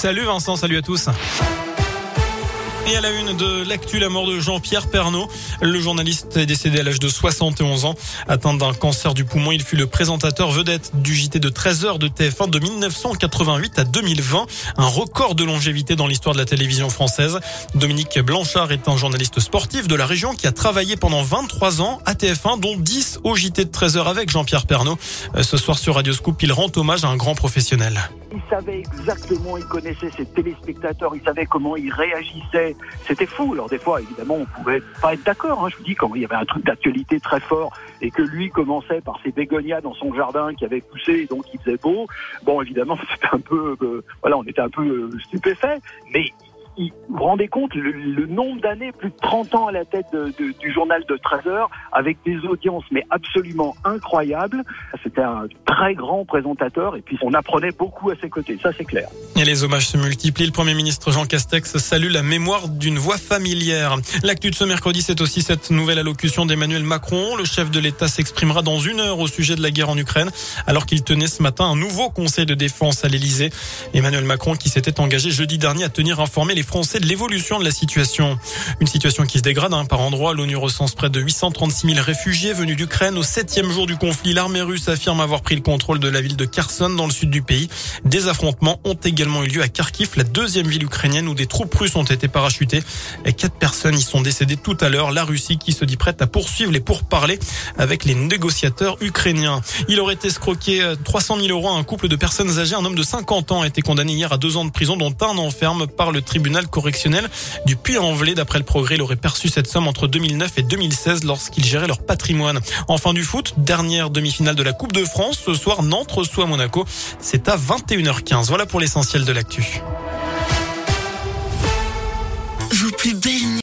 Salut Vincent, salut à tous. Et à la une de l'actu, la mort de Jean-Pierre Pernaud. Le journaliste est décédé à l'âge de 71 ans. Atteint d'un cancer du poumon, il fut le présentateur vedette du JT de 13 heures de TF1 de 1988 à 2020. Un record de longévité dans l'histoire de la télévision française. Dominique Blanchard est un journaliste sportif de la région qui a travaillé pendant 23 ans à TF1, dont 10 au JT de 13 heures avec Jean-Pierre Pernaud. Euh, ce soir sur Radio Scoop, il rend hommage à un grand professionnel. Il savait exactement, il connaissait ses téléspectateurs, il savait comment ils réagissaient. C'était fou. Alors des fois, évidemment, on pouvait pas être d'accord. Hein. Je vous dis, quand il y avait un truc d'actualité très fort et que lui commençait par ses bégonias dans son jardin qui avait poussé, et donc il faisait beau. Bon, évidemment, c'était un peu, euh, voilà, on était un peu euh, stupéfait, mais vous vous rendez compte le, nombre d'années, plus de 30 ans à la tête du journal de 13 heures, avec des audiences mais absolument incroyables. C'était un très grand présentateur et puis on apprenait beaucoup à ses côtés, ça c'est clair. Et les hommages se multiplient. Le Premier ministre Jean Castex salue la mémoire d'une voix familière. L'actu de ce mercredi, c'est aussi cette nouvelle allocution d'Emmanuel Macron. Le chef de l'État s'exprimera dans une heure au sujet de la guerre en Ukraine, alors qu'il tenait ce matin un nouveau conseil de défense à l'Élysée. Emmanuel Macron qui s'était engagé jeudi dernier à tenir informer les Français de l'évolution de la situation. Une situation qui se dégrade hein, par endroits. L'ONU recense près de 836 000 réfugiés venus d'Ukraine. Au septième jour du conflit, l'armée russe affirme avoir pris le contrôle de la ville de Kherson dans le sud du pays. Des affrontements ont également eu lieu à Kharkiv, la deuxième ville ukrainienne où des troupes russes ont été parachutées. Et quatre personnes y sont décédées tout à l'heure. La Russie qui se dit prête à poursuivre les pourparlers avec les négociateurs ukrainiens. Il aurait escroqué 300 euh, 000 euros à un couple de personnes âgées. Un homme de 50 ans a été condamné hier à deux ans de prison, dont un enferme par le correctionnel du Puy-en-Velay. D'après le progrès, il aurait perçu cette somme entre 2009 et 2016 lorsqu'il gérait leur patrimoine. Enfin du foot, dernière demi-finale de la Coupe de France. Ce soir, Nantes reçoit Monaco. C'est à 21h15. Voilà pour l'essentiel de l'actu.